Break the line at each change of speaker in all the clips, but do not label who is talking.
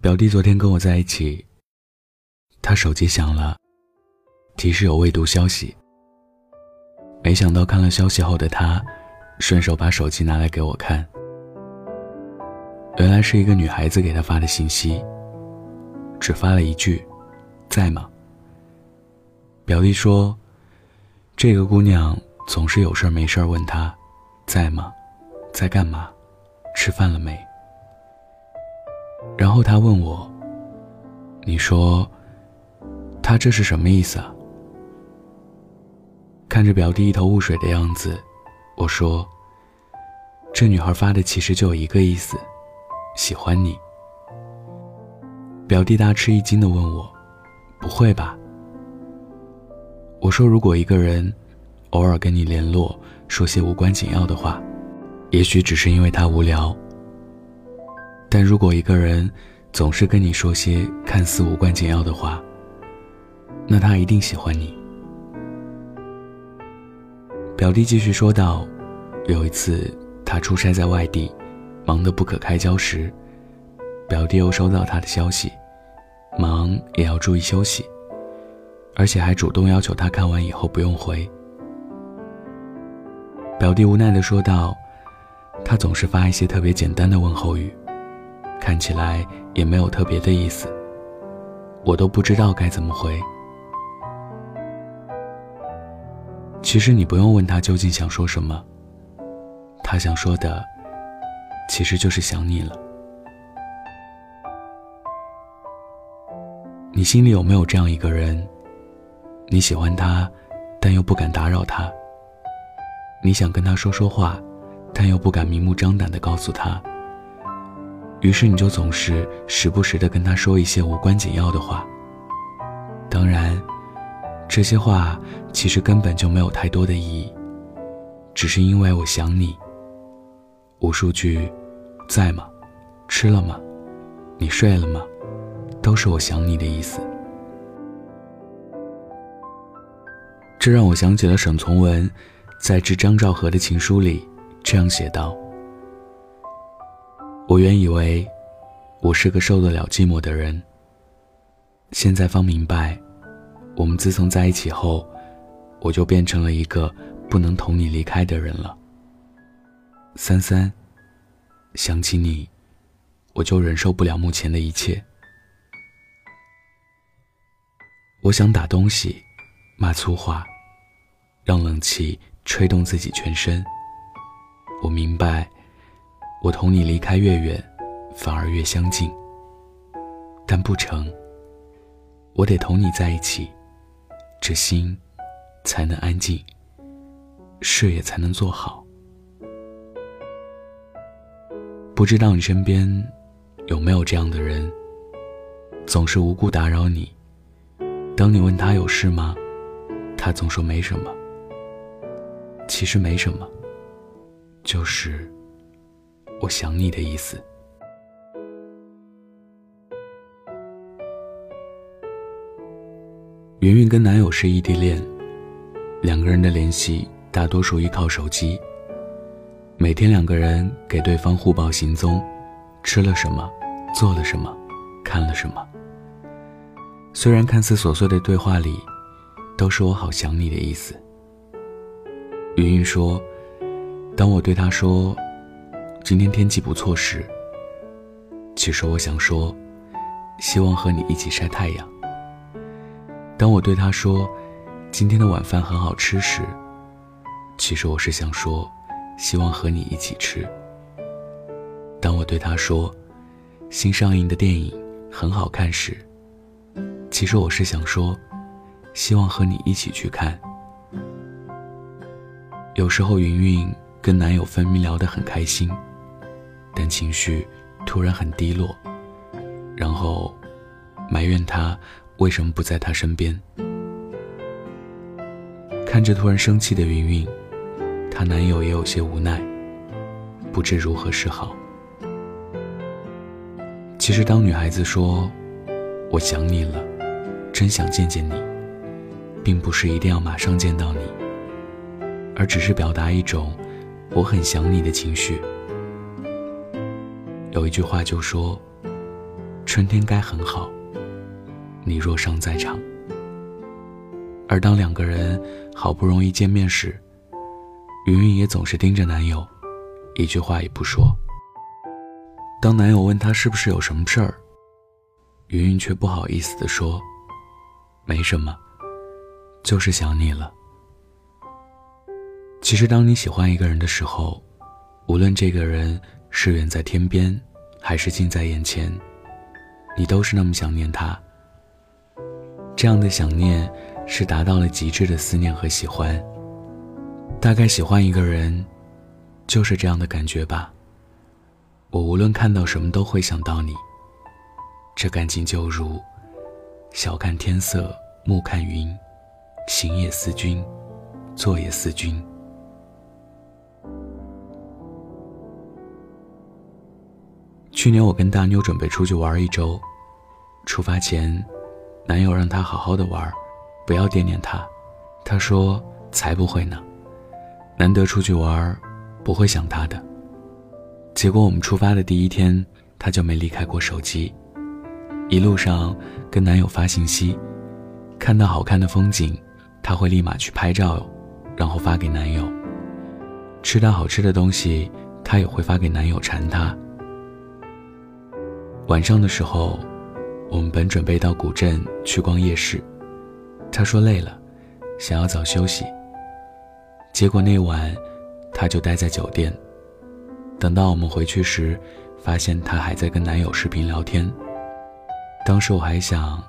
表弟昨天跟我在一起，他手机响了，提示有未读消息。没想到看了消息后的他，顺手把手机拿来给我看，原来是一个女孩子给他发的信息，只发了一句：“在吗？”表弟说，这个姑娘总是有事没事问他，在吗？在干嘛？吃饭了没？然后他问我：“你说，他这是什么意思啊？”看着表弟一头雾水的样子，我说：“这女孩发的其实就一个意思，喜欢你。”表弟大吃一惊的问我：“不会吧？”我说：“如果一个人偶尔跟你联络，说些无关紧要的话，也许只是因为他无聊。”但如果一个人总是跟你说些看似无关紧要的话，那他一定喜欢你。表弟继续说道：“有一次他出差在外地，忙得不可开交时，表弟又收到他的消息，忙也要注意休息，而且还主动要求他看完以后不用回。”表弟无奈地说道：“他总是发一些特别简单的问候语。”看起来也没有特别的意思，我都不知道该怎么回。其实你不用问他究竟想说什么，他想说的其实就是想你了。你心里有没有这样一个人？你喜欢他，但又不敢打扰他。你想跟他说说话，但又不敢明目张胆的告诉他。于是你就总是时不时的跟他说一些无关紧要的话。当然，这些话其实根本就没有太多的意义，只是因为我想你。无数句“在吗？吃了吗？你睡了吗？”都是我想你的意思。这让我想起了沈从文在致张兆和的情书里这样写道。我原以为我是个受得了寂寞的人，现在方明白，我们自从在一起后，我就变成了一个不能同你离开的人了。三三，想起你，我就忍受不了目前的一切。我想打东西，骂粗话，让冷气吹动自己全身。我明白。我同你离开越远，反而越相近。但不成，我得同你在一起，这心才能安静，事业才能做好。不知道你身边有没有这样的人，总是无故打扰你。当你问他有事吗，他总说没什么。其实没什么，就是。我想你的意思。云云跟男友是异地恋，两个人的联系大多数依靠手机。每天两个人给对方互报行踪，吃了什么，做了什么，看了什么。虽然看似琐碎的对话里，都是我好想你的意思。云云说：“当我对他说。”今天天气不错时，其实我想说，希望和你一起晒太阳。当我对他说，今天的晚饭很好吃时，其实我是想说，希望和你一起吃。当我对他说，新上映的电影很好看时，其实我是想说，希望和你一起去看。有时候云云跟男友分明聊得很开心。但情绪突然很低落，然后埋怨他为什么不在他身边。看着突然生气的云云，她男友也有些无奈，不知如何是好。其实，当女孩子说“我想你了，真想见见你”，并不是一定要马上见到你，而只是表达一种“我很想你”的情绪。有一句话就说：“春天该很好，你若尚在场。而当两个人好不容易见面时，云云也总是盯着男友，一句话也不说。当男友问她是不是有什么事儿，云云却不好意思地说：“没什么，就是想你了。”其实，当你喜欢一个人的时候，无论这个人是远在天边，还是近在眼前，你都是那么想念他。这样的想念，是达到了极致的思念和喜欢。大概喜欢一个人，就是这样的感觉吧。我无论看到什么都会想到你。这感情就如晓看天色，暮看云，行也思君，坐也思君。去年我跟大妞准备出去玩一周，出发前，男友让她好好的玩，不要惦念他。他说：“才不会呢。”难得出去玩，不会想他的。结果我们出发的第一天，她就没离开过手机，一路上跟男友发信息，看到好看的风景，她会立马去拍照，然后发给男友。吃到好吃的东西，她也会发给男友馋他。晚上的时候，我们本准备到古镇去逛夜市，他说累了，想要早休息。结果那晚，她就待在酒店。等到我们回去时，发现她还在跟男友视频聊天。当时我还想，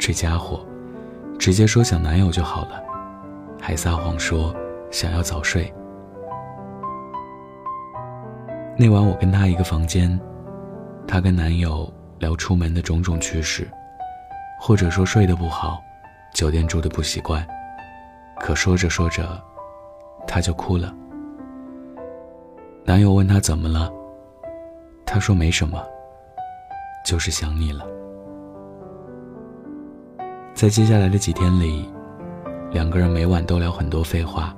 这家伙，直接说想男友就好了，还撒谎说想要早睡。那晚我跟她一个房间，她跟男友聊出门的种种趣事，或者说睡得不好，酒店住的不习惯。可说着说着。她就哭了。男友问她怎么了，她说没什么，就是想你了。在接下来的几天里，两个人每晚都聊很多废话，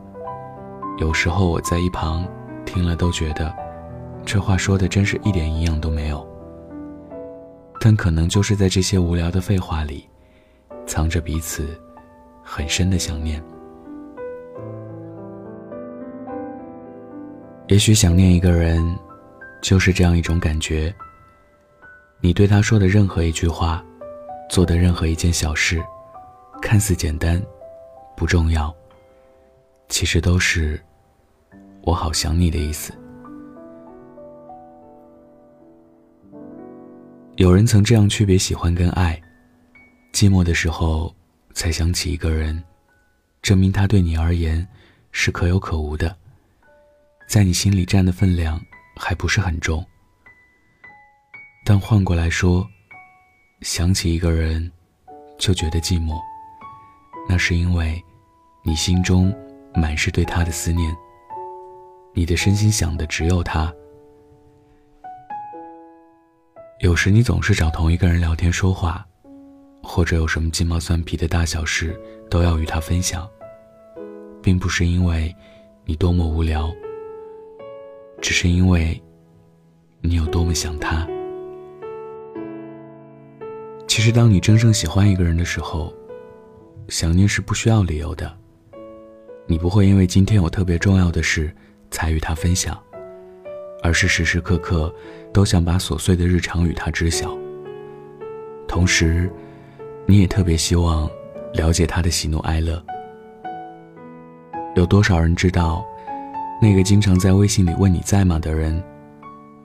有时候我在一旁听了都觉得，这话说的真是一点营养都没有。但可能就是在这些无聊的废话里，藏着彼此很深的想念。也许想念一个人，就是这样一种感觉。你对他说的任何一句话，做的任何一件小事，看似简单，不重要，其实都是“我好想你”的意思。有人曾这样区别喜欢跟爱：寂寞的时候才想起一个人，证明他对你而言是可有可无的。在你心里占的分量还不是很重，但换过来说，想起一个人就觉得寂寞，那是因为你心中满是对他的思念，你的身心想的只有他。有时你总是找同一个人聊天说话，或者有什么鸡毛蒜皮的大小事都要与他分享，并不是因为你多么无聊。只是因为，你有多么想他。其实，当你真正喜欢一个人的时候，想念是不需要理由的。你不会因为今天有特别重要的事才与他分享，而是时时刻刻都想把琐碎的日常与他知晓。同时，你也特别希望了解他的喜怒哀乐。有多少人知道？那个经常在微信里问你在吗的人，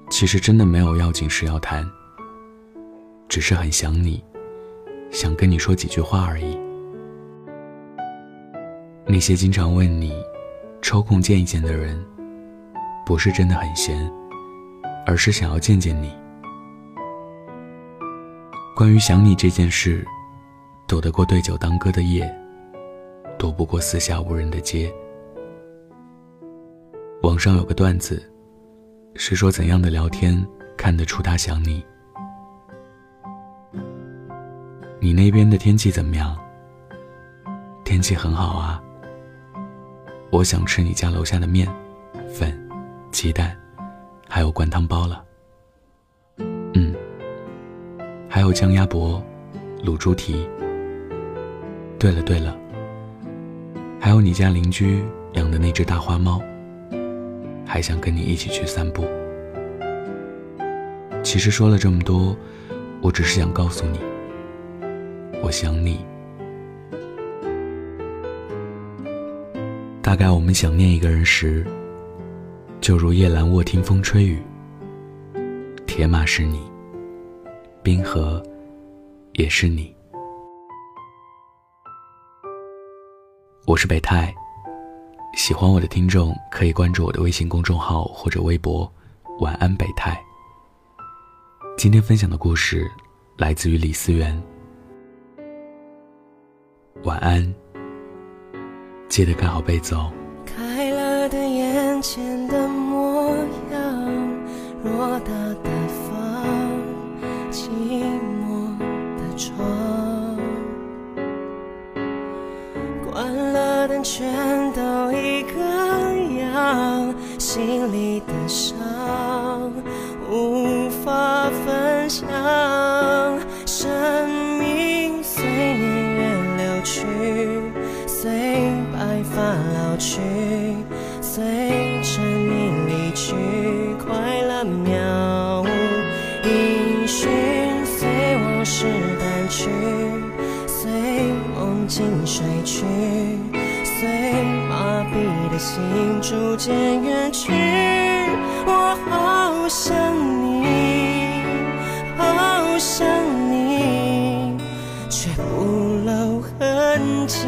其实真的没有要紧事要谈，只是很想你，想跟你说几句话而已。那些经常问你抽空见一见的人，不是真的很闲，而是想要见见你。关于想你这件事，躲得过对酒当歌的夜，躲不过四下无人的街。网上有个段子，是说怎样的聊天看得出他想你。你那边的天气怎么样？天气很好啊。我想吃你家楼下的面、粉、鸡蛋，还有灌汤包了。嗯，还有姜鸭脖、卤猪蹄。对了对了，还有你家邻居养的那只大花猫，还想跟你一起去散步。其实说了这么多，我只是想告诉你，我想你。大概我们想念一个人时，就如夜阑卧听风吹雨，铁马是你，冰河也是你。我是北太，喜欢我的听众可以关注我的微信公众号或者微博“晚安北太”。今天分享的故事来自于李思源。晚安，记得盖好被子哦。
心里的伤无法分享。生命随年月流去，随白发老去，随着你离去，快乐渺无音讯，随往事淡去，随梦境睡去。心逐渐远去，我好想你，好想你，却不露痕迹。